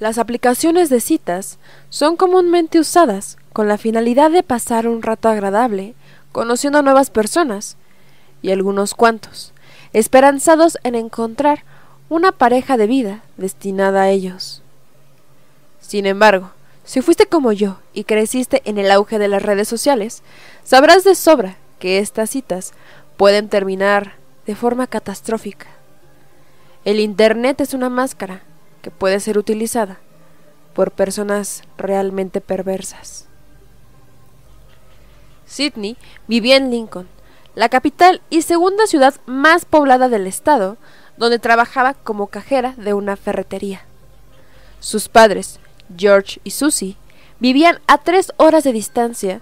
Las aplicaciones de citas son comúnmente usadas con la finalidad de pasar un rato agradable conociendo a nuevas personas y algunos cuantos, esperanzados en encontrar una pareja de vida destinada a ellos. Sin embargo, si fuiste como yo y creciste en el auge de las redes sociales, sabrás de sobra que estas citas pueden terminar de forma catastrófica. El Internet es una máscara que puede ser utilizada por personas realmente perversas. Sidney vivía en Lincoln, la capital y segunda ciudad más poblada del estado, donde trabajaba como cajera de una ferretería. Sus padres, George y Susie, vivían a tres horas de distancia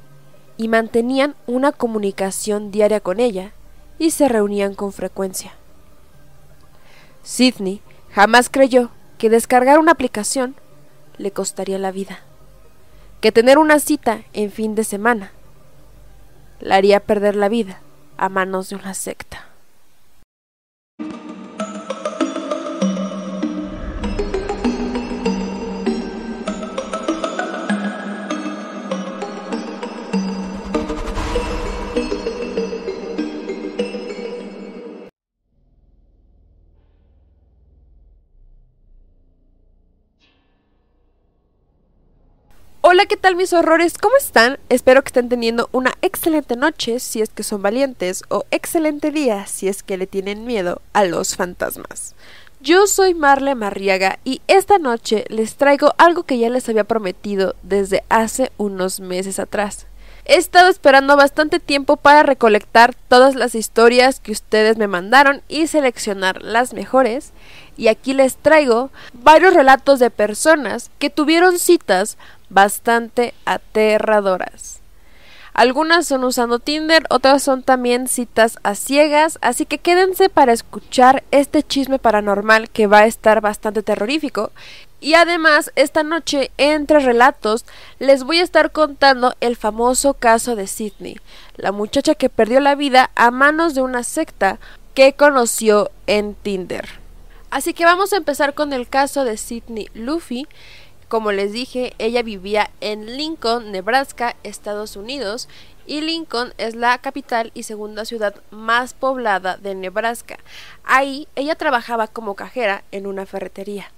y mantenían una comunicación diaria con ella y se reunían con frecuencia. Sidney jamás creyó que descargar una aplicación le costaría la vida, que tener una cita en fin de semana la haría perder la vida a manos de una secta. Hola, ¿qué tal mis horrores? ¿Cómo están? Espero que estén teniendo una excelente noche si es que son valientes o excelente día si es que le tienen miedo a los fantasmas. Yo soy Marle Marriaga y esta noche les traigo algo que ya les había prometido desde hace unos meses atrás. He estado esperando bastante tiempo para recolectar todas las historias que ustedes me mandaron y seleccionar las mejores. Y aquí les traigo varios relatos de personas que tuvieron citas bastante aterradoras. Algunas son usando Tinder, otras son también citas a ciegas, así que quédense para escuchar este chisme paranormal que va a estar bastante terrorífico. Y además, esta noche, entre relatos, les voy a estar contando el famoso caso de Sidney, la muchacha que perdió la vida a manos de una secta que conoció en Tinder. Así que vamos a empezar con el caso de Sidney Luffy, como les dije, ella vivía en Lincoln, Nebraska, Estados Unidos, y Lincoln es la capital y segunda ciudad más poblada de Nebraska. Ahí ella trabajaba como cajera en una ferretería.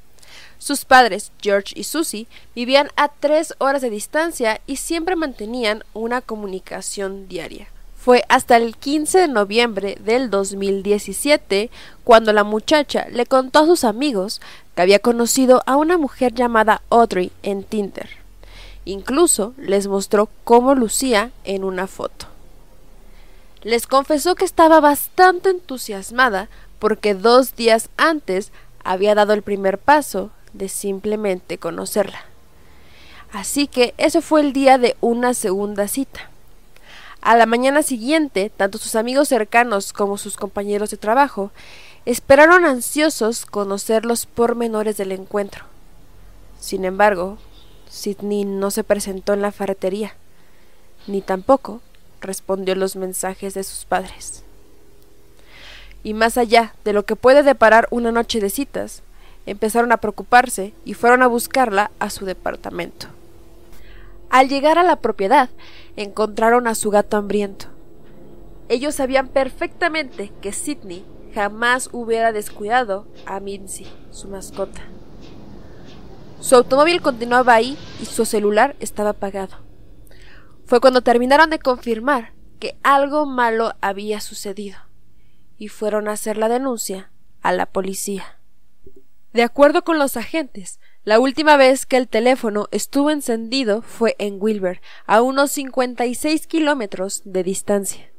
Sus padres, George y Susie, vivían a tres horas de distancia y siempre mantenían una comunicación diaria. Fue hasta el 15 de noviembre del 2017 cuando la muchacha le contó a sus amigos que había conocido a una mujer llamada Audrey en Tinder. Incluso les mostró cómo lucía en una foto. Les confesó que estaba bastante entusiasmada porque dos días antes había dado el primer paso de simplemente conocerla. Así que ese fue el día de una segunda cita. A la mañana siguiente, tanto sus amigos cercanos como sus compañeros de trabajo esperaron ansiosos conocer los pormenores del encuentro. Sin embargo, Sidney no se presentó en la ferretería, ni tampoco respondió los mensajes de sus padres. Y más allá de lo que puede deparar una noche de citas, empezaron a preocuparse y fueron a buscarla a su departamento. Al llegar a la propiedad, encontraron a su gato hambriento. Ellos sabían perfectamente que Sidney jamás hubiera descuidado a Mincy, su mascota. Su automóvil continuaba ahí y su celular estaba apagado. Fue cuando terminaron de confirmar que algo malo había sucedido y fueron a hacer la denuncia a la policía. De acuerdo con los agentes, la última vez que el teléfono estuvo encendido fue en Wilber, a unos 56 kilómetros de distancia.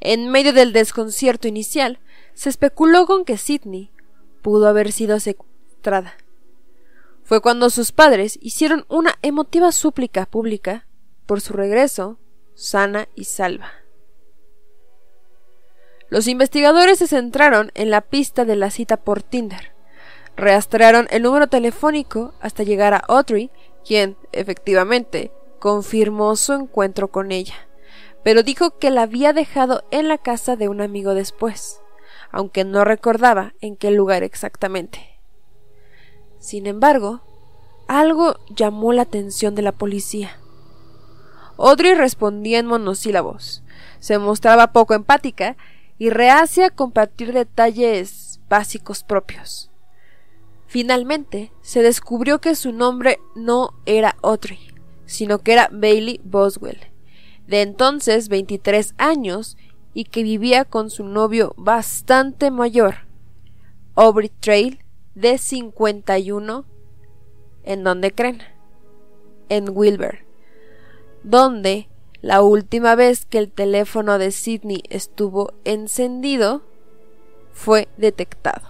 En medio del desconcierto inicial, se especuló con que Sidney pudo haber sido secuestrada. Fue cuando sus padres hicieron una emotiva súplica pública por su regreso sana y salva. Los investigadores se centraron en la pista de la cita por Tinder Rastrearon el número telefónico hasta llegar a Audrey, quien, efectivamente, confirmó su encuentro con ella, pero dijo que la había dejado en la casa de un amigo después, aunque no recordaba en qué lugar exactamente. Sin embargo, algo llamó la atención de la policía. Audrey respondía en monosílabos. Se mostraba poco empática y reacia a compartir detalles básicos propios. Finalmente, se descubrió que su nombre no era Audrey, sino que era Bailey Boswell, de entonces 23 años y que vivía con su novio bastante mayor, Aubrey Trail, de 51, ¿en donde creen? En Wilber, donde la última vez que el teléfono de Sidney estuvo encendido fue detectado.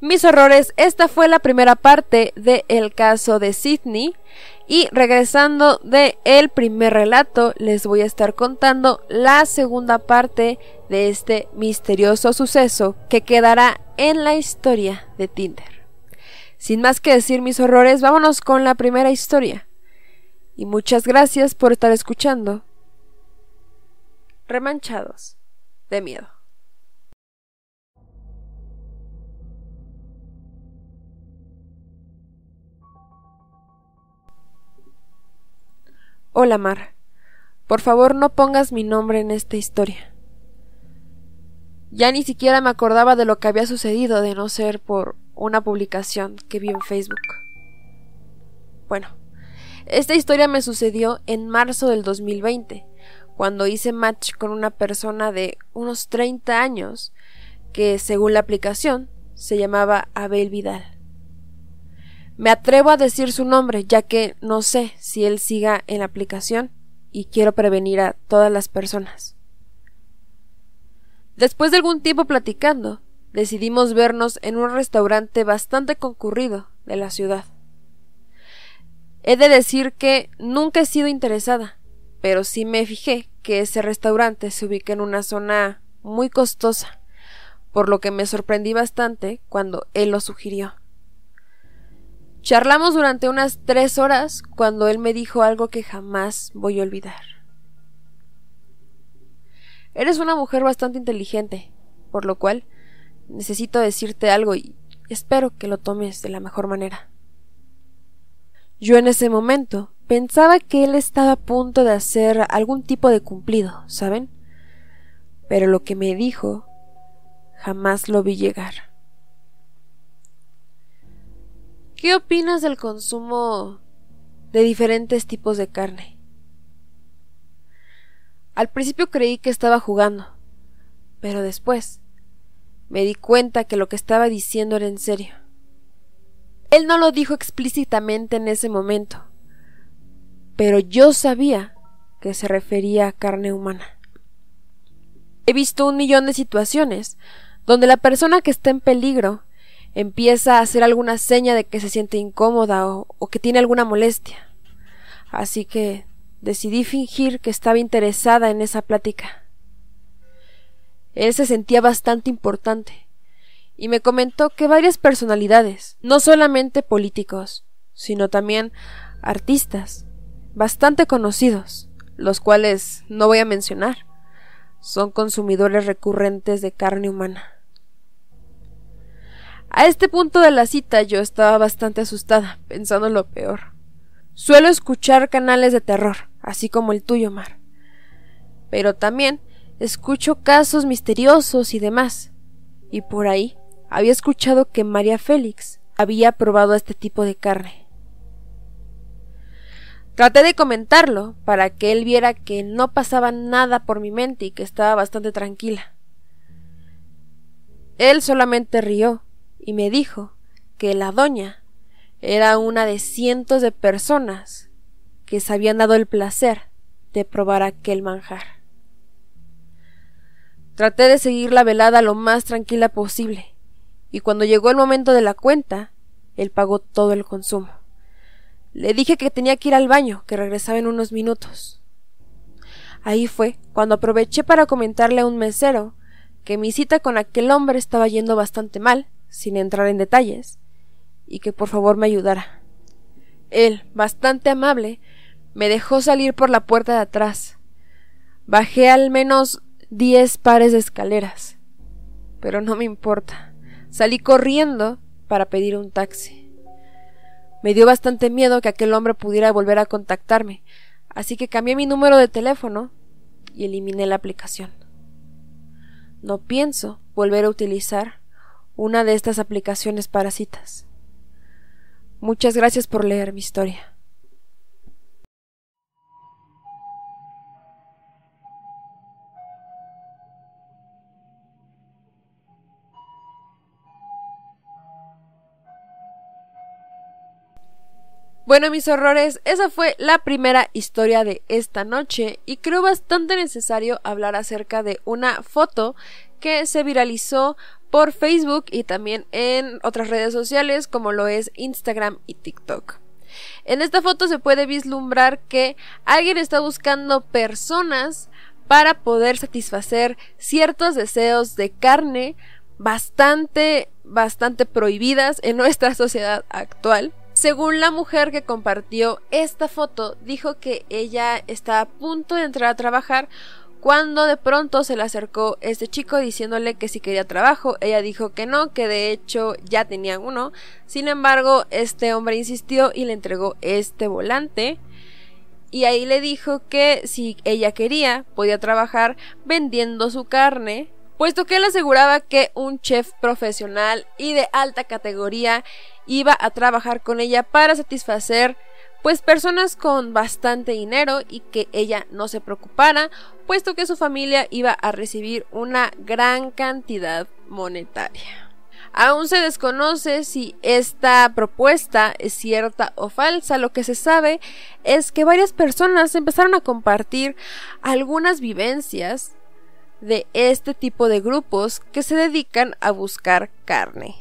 Mis horrores, esta fue la primera parte del caso de Sidney y regresando de el primer relato les voy a estar contando la segunda parte de este misterioso suceso que quedará en la historia de Tinder. Sin más que decir mis horrores, vámonos con la primera historia. Y muchas gracias por estar escuchando. Remanchados de miedo. Hola Mar, por favor no pongas mi nombre en esta historia. Ya ni siquiera me acordaba de lo que había sucedido de no ser por una publicación que vi en Facebook. Bueno, esta historia me sucedió en marzo del 2020, cuando hice match con una persona de unos 30 años que, según la aplicación, se llamaba Abel Vidal. Me atrevo a decir su nombre, ya que no sé si él siga en la aplicación y quiero prevenir a todas las personas. Después de algún tiempo platicando, decidimos vernos en un restaurante bastante concurrido de la ciudad. He de decir que nunca he sido interesada, pero sí me fijé que ese restaurante se ubica en una zona muy costosa, por lo que me sorprendí bastante cuando él lo sugirió. Charlamos durante unas tres horas cuando él me dijo algo que jamás voy a olvidar. Eres una mujer bastante inteligente, por lo cual necesito decirte algo y espero que lo tomes de la mejor manera. Yo en ese momento pensaba que él estaba a punto de hacer algún tipo de cumplido, ¿saben? Pero lo que me dijo jamás lo vi llegar. ¿Qué opinas del consumo de diferentes tipos de carne? Al principio creí que estaba jugando, pero después me di cuenta que lo que estaba diciendo era en serio. Él no lo dijo explícitamente en ese momento, pero yo sabía que se refería a carne humana. He visto un millón de situaciones donde la persona que está en peligro empieza a hacer alguna seña de que se siente incómoda o, que tiene alguna molestia. Así que decidí fingir que estaba interesada en esa plática. Él se sentía bastante importante y me comentó que varias personalidades, no solamente políticos, sino también artistas, bastante conocidos, los cuales no voy a mencionar, son consumidores recurrentes de carne humana. A este punto de la cita yo estaba bastante asustada, pensando en lo peor. Suelo escuchar canales de terror, así como el tuyo, Mar. Pero también escucho casos misteriosos y demás. Y por ahí había escuchado que María Félix había probado este tipo de carne. Traté de comentarlo para que él viera que no pasaba nada por mi mente y que estaba bastante tranquila. Él solamente rió y me dijo que la doña era una de cientos de personas que se habían dado el placer de probar aquel manjar. Traté de seguir la velada lo más tranquila posible, y cuando llegó el momento de la cuenta, él pagó todo el consumo. Le dije que tenía que ir al baño, que regresaba en unos minutos. Ahí fue cuando aproveché para comentarle a un mesero que mi cita con aquel hombre estaba yendo bastante mal sin entrar en detalles, y que por favor me ayudara. Él, bastante amable, me dejó salir por la puerta de atrás. Bajé al menos diez pares de escaleras. Pero no me importa. Salí corriendo para pedir un taxi. Me dio bastante miedo que aquel hombre pudiera volver a contactarme, así que cambié mi número de teléfono y eliminé la aplicación. No pienso volver a utilizar una de estas aplicaciones para citas. Muchas gracias por leer mi historia. Bueno, mis horrores, esa fue la primera historia de esta noche y creo bastante necesario hablar acerca de una foto que se viralizó por Facebook y también en otras redes sociales como lo es Instagram y TikTok. En esta foto se puede vislumbrar que alguien está buscando personas para poder satisfacer ciertos deseos de carne bastante, bastante prohibidas en nuestra sociedad actual. Según la mujer que compartió esta foto, dijo que ella está a punto de entrar a trabajar cuando de pronto se le acercó este chico diciéndole que si quería trabajo, ella dijo que no, que de hecho ya tenía uno. Sin embargo, este hombre insistió y le entregó este volante. Y ahí le dijo que si ella quería, podía trabajar vendiendo su carne, puesto que él aseguraba que un chef profesional y de alta categoría iba a trabajar con ella para satisfacer pues personas con bastante dinero y que ella no se preocupara, puesto que su familia iba a recibir una gran cantidad monetaria. Aún se desconoce si esta propuesta es cierta o falsa. Lo que se sabe es que varias personas empezaron a compartir algunas vivencias de este tipo de grupos que se dedican a buscar carne.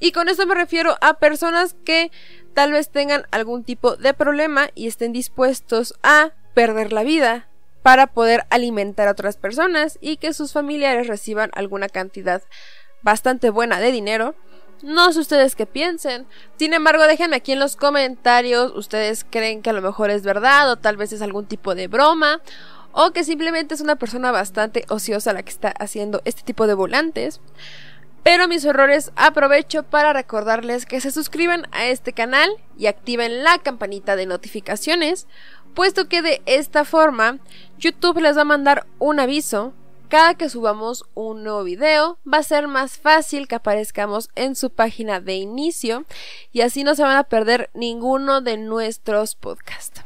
Y con esto me refiero a personas que tal vez tengan algún tipo de problema y estén dispuestos a perder la vida para poder alimentar a otras personas y que sus familiares reciban alguna cantidad bastante buena de dinero. No sé ustedes qué piensen. Sin embargo, déjenme aquí en los comentarios. ¿Ustedes creen que a lo mejor es verdad o tal vez es algún tipo de broma? O que simplemente es una persona bastante ociosa la que está haciendo este tipo de volantes. Pero mis horrores aprovecho para recordarles que se suscriban a este canal y activen la campanita de notificaciones, puesto que de esta forma YouTube les va a mandar un aviso cada que subamos un nuevo video va a ser más fácil que aparezcamos en su página de inicio y así no se van a perder ninguno de nuestros podcasts.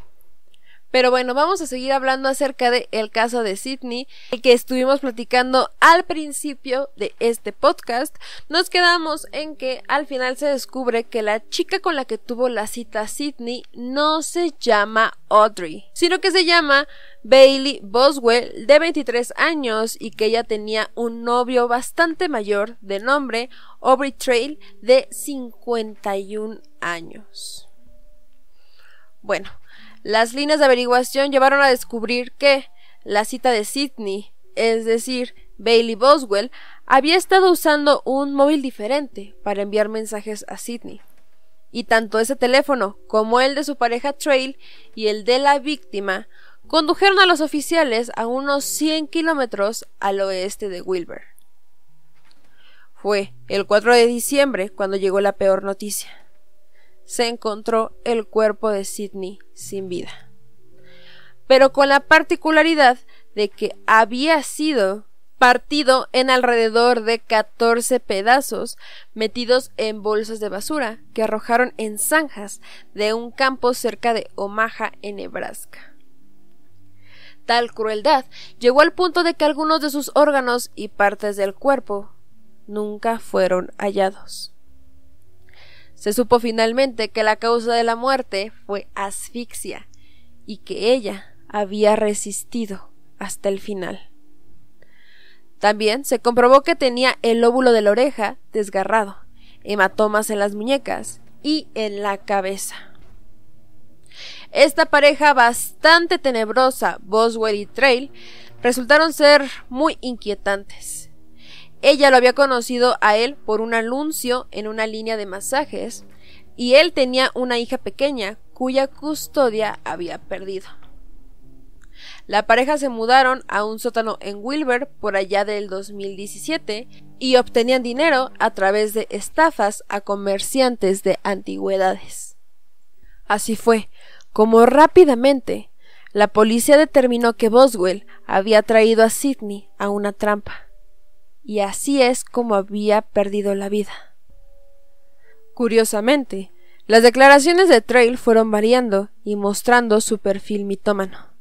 Pero bueno, vamos a seguir hablando acerca del el caso de Sidney, el que estuvimos platicando al principio de este podcast. Nos quedamos en que al final se descubre que la chica con la que tuvo la cita Sidney no se llama Audrey, sino que se llama Bailey Boswell, de 23 años, y que ella tenía un novio bastante mayor de nombre Aubrey Trail, de 51 años. Bueno, las líneas de averiguación llevaron a descubrir que la cita de Sidney, es decir, Bailey Boswell, había estado usando un móvil diferente para enviar mensajes a Sidney. Y tanto ese teléfono como el de su pareja Trail y el de la víctima condujeron a los oficiales a unos 100 kilómetros al oeste de Wilbur. Fue el 4 de diciembre cuando llegó la peor noticia se encontró el cuerpo de Sidney sin vida. Pero con la particularidad de que había sido partido en alrededor de 14 pedazos metidos en bolsas de basura que arrojaron en zanjas de un campo cerca de Omaha, en Nebraska. Tal crueldad llegó al punto de que algunos de sus órganos y partes del cuerpo nunca fueron hallados. Se supo finalmente que la causa de la muerte fue asfixia y que ella había resistido hasta el final. También se comprobó que tenía el lóbulo de la oreja desgarrado, hematomas en las muñecas y en la cabeza. Esta pareja bastante tenebrosa, Boswell y Trail, resultaron ser muy inquietantes ella lo había conocido a él por un anuncio en una línea de masajes y él tenía una hija pequeña cuya custodia había perdido. La pareja se mudaron a un sótano en Wilber por allá del 2017 y obtenían dinero a través de estafas a comerciantes de antigüedades. Así fue, como rápidamente la policía determinó que Boswell había traído a Sidney a una trampa, y así es como había perdido la vida. Curiosamente, las declaraciones de Trail fueron variando y mostrando su perfil mitómano.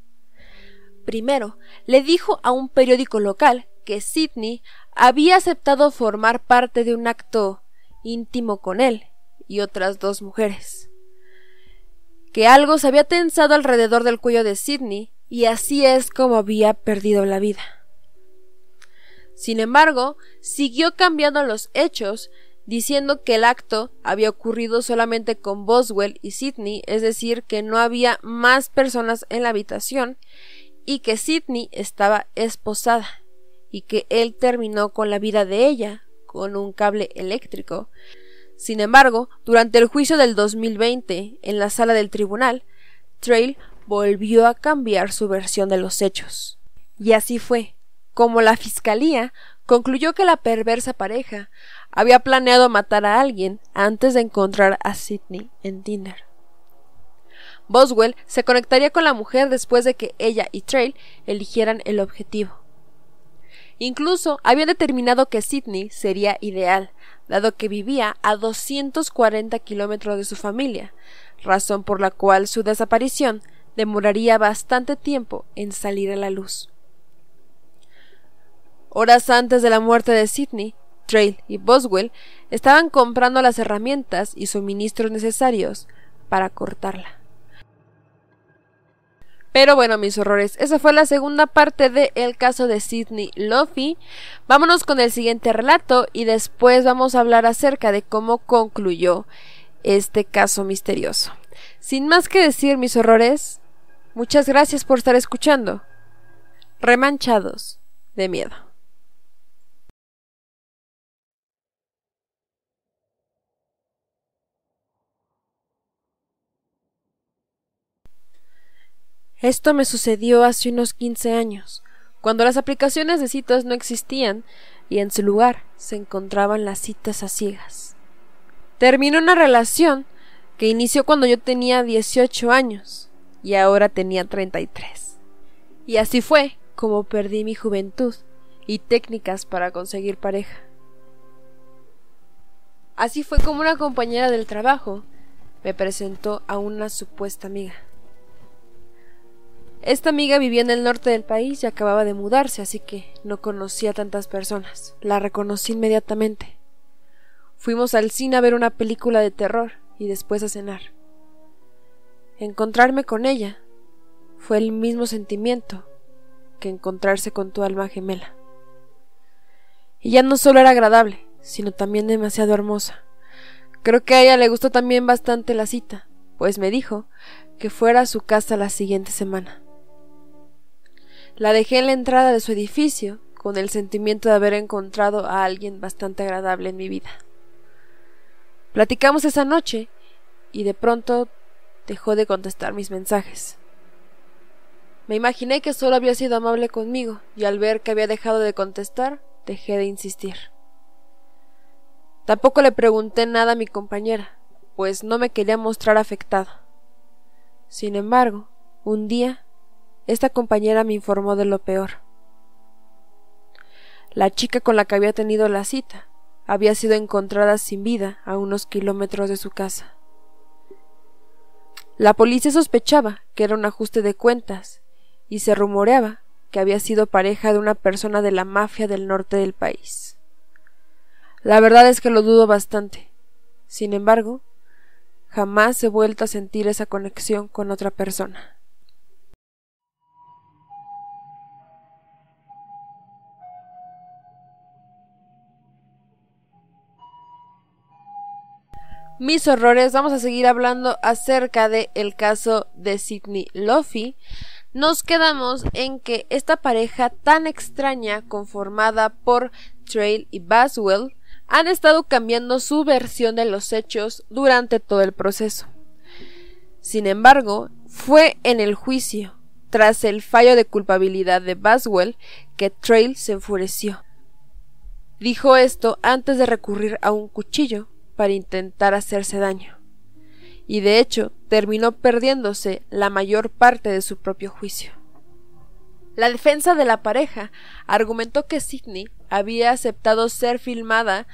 Primero, le dijo a un periódico local que Sidney había aceptado formar parte de un acto íntimo con él y otras dos mujeres. Que algo se había tensado alrededor del cuello de Sidney y así es como había perdido la vida. Sin embargo, siguió cambiando los hechos diciendo que el acto había ocurrido solamente con Boswell y Sidney, es decir, que no había más personas en la habitación y que Sidney estaba esposada y que él terminó con la vida de ella con un cable eléctrico. Sin embargo, durante el juicio del 2020 en la sala del tribunal, Trail volvió a cambiar su versión de los hechos. Y así fue, como la fiscalía concluyó que la perversa pareja había planeado matar a alguien antes de encontrar a Sidney en Tinder. Boswell se conectaría con la mujer después de que ella y Trail eligieran el objetivo. Incluso había determinado que Sidney sería ideal, dado que vivía a 240 kilómetros de su familia, razón por la cual su desaparición demoraría bastante tiempo en salir a la luz. Horas antes de la muerte de Sidney, Trail y Boswell estaban comprando las herramientas y suministros necesarios para cortarla. Pero bueno, mis horrores, esa fue la segunda parte del caso de Sidney Luffy. Vámonos con el siguiente relato y después vamos a hablar acerca de cómo concluyó este caso misterioso. Sin más que decir, mis horrores, muchas gracias por estar escuchando. Remanchados de miedo. Esto me sucedió hace unos 15 años, cuando las aplicaciones de citas no existían y en su lugar se encontraban las citas a ciegas. Terminó una relación que inició cuando yo tenía 18 años y ahora tenía 33. Y así fue como perdí mi juventud y técnicas para conseguir pareja. Así fue como una compañera del trabajo me presentó a una supuesta amiga. Esta amiga vivía en el norte del país y acababa de mudarse, así que no conocía a tantas personas. La reconocí inmediatamente. Fuimos al cine a ver una película de terror y después a cenar. Encontrarme con ella fue el mismo sentimiento que encontrarse con tu alma gemela. Ya no solo era agradable, sino también demasiado hermosa. Creo que a ella le gustó también bastante la cita, pues me dijo que fuera a su casa la siguiente semana. La dejé en la entrada de su edificio, con el sentimiento de haber encontrado a alguien bastante agradable en mi vida. Platicamos esa noche y de pronto dejó de contestar mis mensajes. Me imaginé que solo había sido amable conmigo y al ver que había dejado de contestar, dejé de insistir. Tampoco le pregunté nada a mi compañera, pues no me quería mostrar afectada. Sin embargo, un día esta compañera me informó de lo peor. La chica con la que había tenido la cita había sido encontrada sin vida a unos kilómetros de su casa. La policía sospechaba que era un ajuste de cuentas y se rumoreaba que había sido pareja de una persona de la mafia del norte del país. La verdad es que lo dudo bastante. Sin embargo, jamás he vuelto a sentir esa conexión con otra persona. Mis horrores, vamos a seguir hablando acerca del el caso de Sidney Luffy. Nos quedamos en que esta pareja tan extraña conformada por Trail y Baswell han estado cambiando su versión de los hechos durante todo el proceso. Sin embargo, fue en el juicio, tras el fallo de culpabilidad de Baswell, que Trail se enfureció. Dijo esto antes de recurrir a un cuchillo para intentar hacerse daño. y de hecho terminó perdiéndose la mayor parte de su propio juicio. La defensa de la pareja argumentó que Sidney había aceptado ser filmada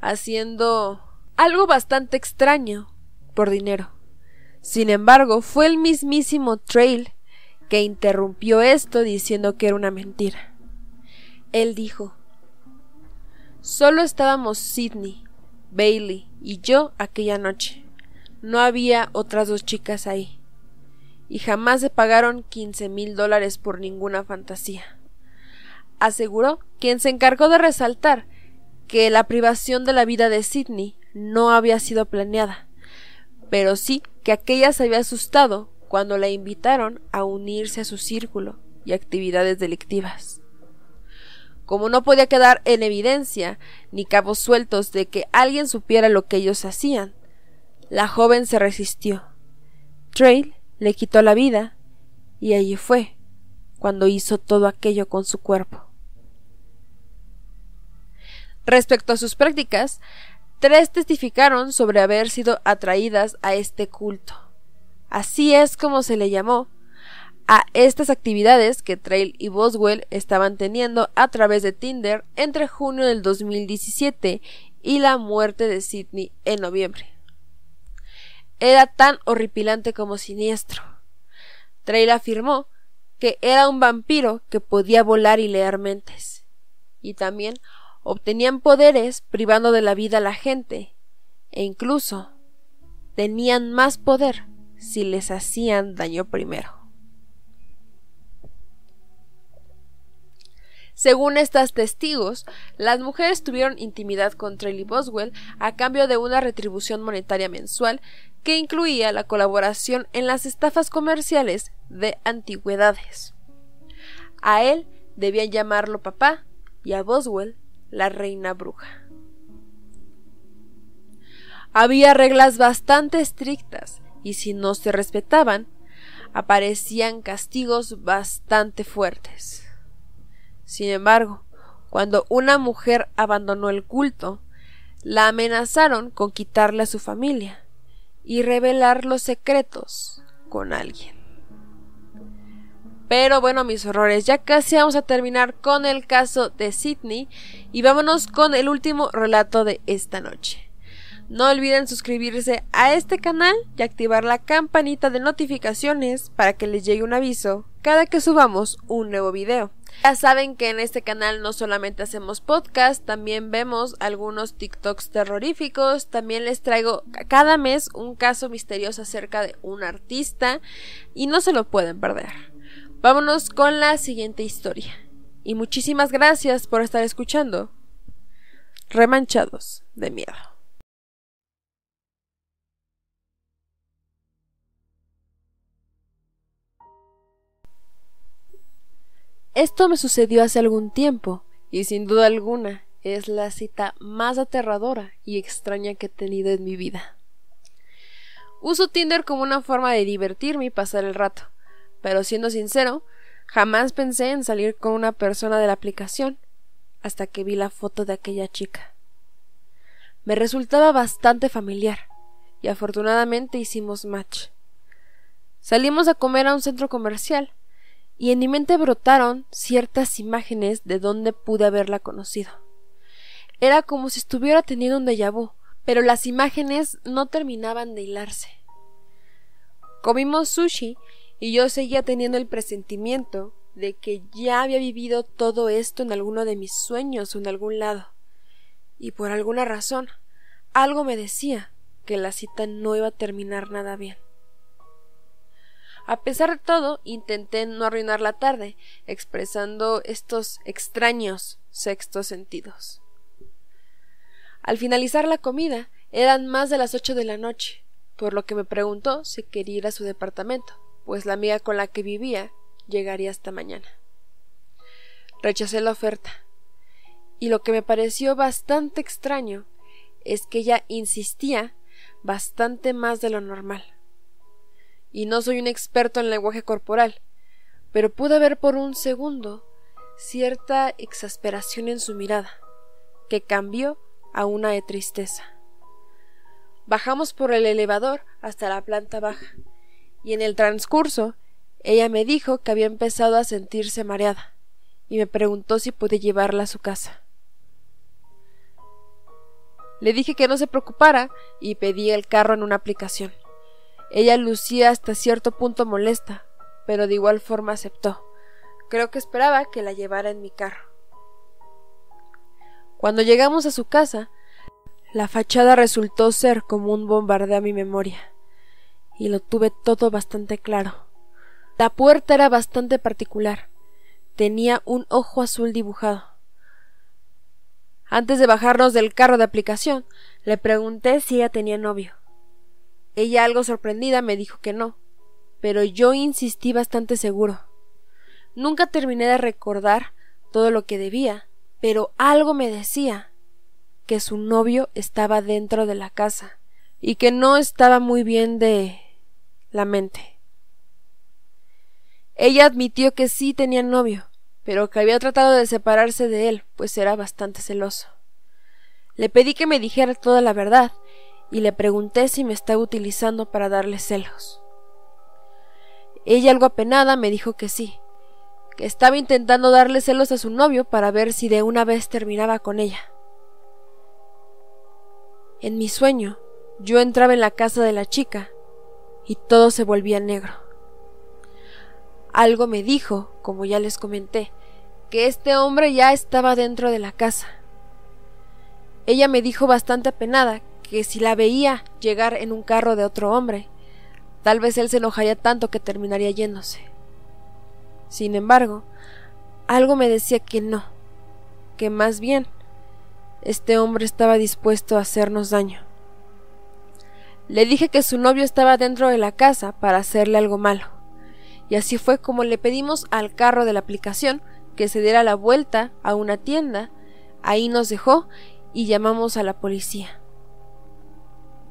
haciendo algo bastante extraño por dinero. Sin embargo, fue el mismísimo Trail que interrumpió esto diciendo que era una mentira. Él dijo Solo estábamos Sidney, Bailey y yo aquella noche. No había otras dos chicas ahí y jamás se pagaron quince mil dólares por ninguna fantasía. Aseguró quien se encargó de resaltar que la privación de la vida de Sidney no había sido planeada, pero sí que aquella se había asustado cuando la invitaron a unirse a su círculo y actividades delictivas. Como no podía quedar en evidencia ni cabos sueltos de que alguien supiera lo que ellos hacían, la joven se resistió. Trail le quitó la vida, y allí fue cuando hizo todo aquello con su cuerpo. Respecto a sus prácticas, tres testificaron sobre haber sido atraídas a este culto. Así es como se le llamó a estas actividades que Trail y Boswell estaban teniendo a través de Tinder entre junio del 2017 y la muerte de Sidney en noviembre era tan horripilante como siniestro. Trail afirmó que era un vampiro que podía volar y leer mentes, y también obtenían poderes privando de la vida a la gente, e incluso tenían más poder si les hacían daño primero. Según estas testigos, las mujeres tuvieron intimidad con Trail Boswell a cambio de una retribución monetaria mensual que incluía la colaboración en las estafas comerciales de antigüedades. A él debían llamarlo papá y a Boswell la reina bruja. Había reglas bastante estrictas y si no se respetaban, aparecían castigos bastante fuertes. Sin embargo, cuando una mujer abandonó el culto, la amenazaron con quitarle a su familia y revelar los secretos con alguien. Pero bueno, mis horrores, ya casi vamos a terminar con el caso de Sidney y vámonos con el último relato de esta noche. No olviden suscribirse a este canal y activar la campanita de notificaciones para que les llegue un aviso cada que subamos un nuevo video. Ya saben que en este canal no solamente hacemos podcast, también vemos algunos TikToks terroríficos, también les traigo cada mes un caso misterioso acerca de un artista y no se lo pueden perder. Vámonos con la siguiente historia. Y muchísimas gracias por estar escuchando. Remanchados de miedo. Esto me sucedió hace algún tiempo, y sin duda alguna es la cita más aterradora y extraña que he tenido en mi vida. Uso Tinder como una forma de divertirme y pasar el rato, pero siendo sincero, jamás pensé en salir con una persona de la aplicación hasta que vi la foto de aquella chica. Me resultaba bastante familiar, y afortunadamente hicimos match. Salimos a comer a un centro comercial, y en mi mente brotaron ciertas imágenes de donde pude haberla conocido. Era como si estuviera teniendo un déjà vu, pero las imágenes no terminaban de hilarse. Comimos sushi y yo seguía teniendo el presentimiento de que ya había vivido todo esto en alguno de mis sueños o en algún lado. Y por alguna razón, algo me decía que la cita no iba a terminar nada bien. A pesar de todo, intenté no arruinar la tarde, expresando estos extraños sextos sentidos. Al finalizar la comida, eran más de las ocho de la noche, por lo que me preguntó si quería ir a su departamento, pues la amiga con la que vivía llegaría hasta mañana. Rechacé la oferta, y lo que me pareció bastante extraño es que ella insistía bastante más de lo normal y no soy un experto en lenguaje corporal, pero pude ver por un segundo cierta exasperación en su mirada, que cambió a una de tristeza. Bajamos por el elevador hasta la planta baja, y en el transcurso ella me dijo que había empezado a sentirse mareada, y me preguntó si podía llevarla a su casa. Le dije que no se preocupara y pedí el carro en una aplicación. Ella lucía hasta cierto punto molesta, pero de igual forma aceptó. Creo que esperaba que la llevara en mi carro. Cuando llegamos a su casa, la fachada resultó ser como un bombardeo a mi memoria, y lo tuve todo bastante claro. La puerta era bastante particular. Tenía un ojo azul dibujado. Antes de bajarnos del carro de aplicación, le pregunté si ella tenía novio. Ella, algo sorprendida, me dijo que no, pero yo insistí bastante seguro. Nunca terminé de recordar todo lo que debía, pero algo me decía que su novio estaba dentro de la casa y que no estaba muy bien de la mente. Ella admitió que sí tenía novio, pero que había tratado de separarse de él, pues era bastante celoso. Le pedí que me dijera toda la verdad y le pregunté si me estaba utilizando para darle celos. Ella algo apenada me dijo que sí, que estaba intentando darle celos a su novio para ver si de una vez terminaba con ella. En mi sueño, yo entraba en la casa de la chica y todo se volvía negro. Algo me dijo, como ya les comenté, que este hombre ya estaba dentro de la casa. Ella me dijo bastante apenada que si la veía llegar en un carro de otro hombre, tal vez él se enojaría tanto que terminaría yéndose. Sin embargo, algo me decía que no, que más bien este hombre estaba dispuesto a hacernos daño. Le dije que su novio estaba dentro de la casa para hacerle algo malo y así fue como le pedimos al carro de la aplicación que se diera la vuelta a una tienda, ahí nos dejó y llamamos a la policía.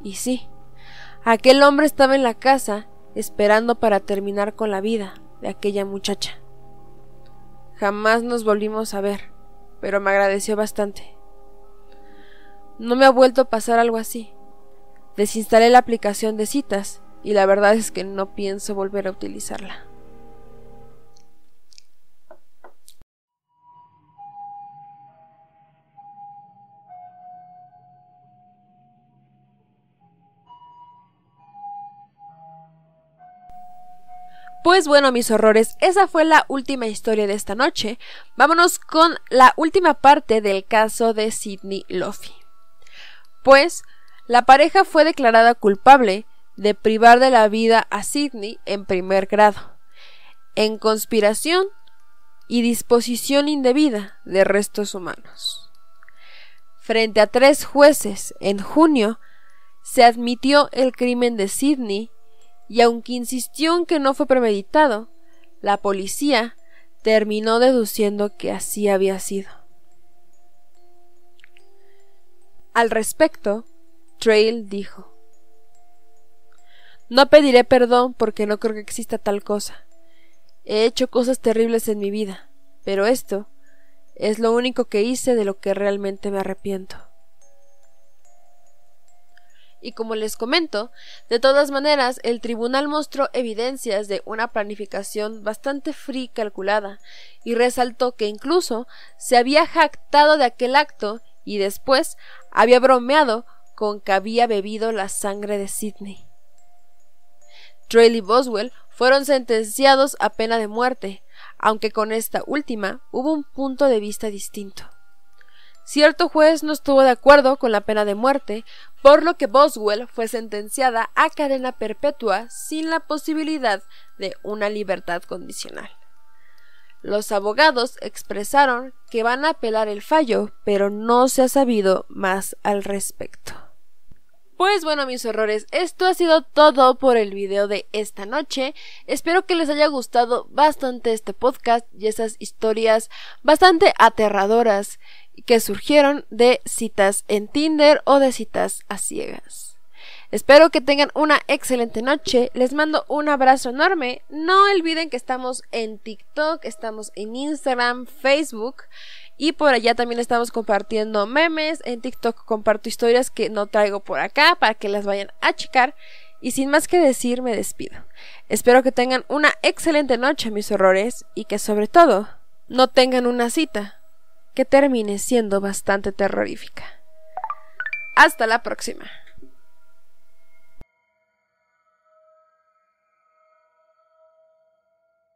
Y sí, aquel hombre estaba en la casa esperando para terminar con la vida de aquella muchacha. Jamás nos volvimos a ver, pero me agradeció bastante. No me ha vuelto a pasar algo así. Desinstalé la aplicación de citas y la verdad es que no pienso volver a utilizarla. Pues bueno, mis horrores, esa fue la última historia de esta noche. Vámonos con la última parte del caso de Sidney Luffy. Pues la pareja fue declarada culpable de privar de la vida a Sidney en primer grado, en conspiración y disposición indebida de restos humanos. Frente a tres jueces en junio, se admitió el crimen de Sidney y aunque insistió en que no fue premeditado, la policía terminó deduciendo que así había sido. Al respecto, Trail dijo No pediré perdón porque no creo que exista tal cosa. He hecho cosas terribles en mi vida, pero esto es lo único que hice de lo que realmente me arrepiento. Y como les comento, de todas maneras, el tribunal mostró evidencias de una planificación bastante fría y calculada, y resaltó que incluso se había jactado de aquel acto y después había bromeado con que había bebido la sangre de Sidney. Trail y Boswell fueron sentenciados a pena de muerte, aunque con esta última hubo un punto de vista distinto. Cierto juez no estuvo de acuerdo con la pena de muerte, por lo que Boswell fue sentenciada a cadena perpetua sin la posibilidad de una libertad condicional. Los abogados expresaron que van a apelar el fallo, pero no se ha sabido más al respecto. Pues bueno, mis horrores, esto ha sido todo por el video de esta noche. Espero que les haya gustado bastante este podcast y esas historias bastante aterradoras que surgieron de citas en Tinder o de citas a ciegas. Espero que tengan una excelente noche. Les mando un abrazo enorme. No olviden que estamos en TikTok, estamos en Instagram, Facebook Y por allá también estamos compartiendo memes. En TikTok comparto historias que no traigo por acá para que las vayan a checar. Y sin más que decir, me despido. Espero que tengan una excelente noche, mis horrores, y que sobre todo no tengan una cita que termine siendo bastante terrorífica. Hasta la próxima.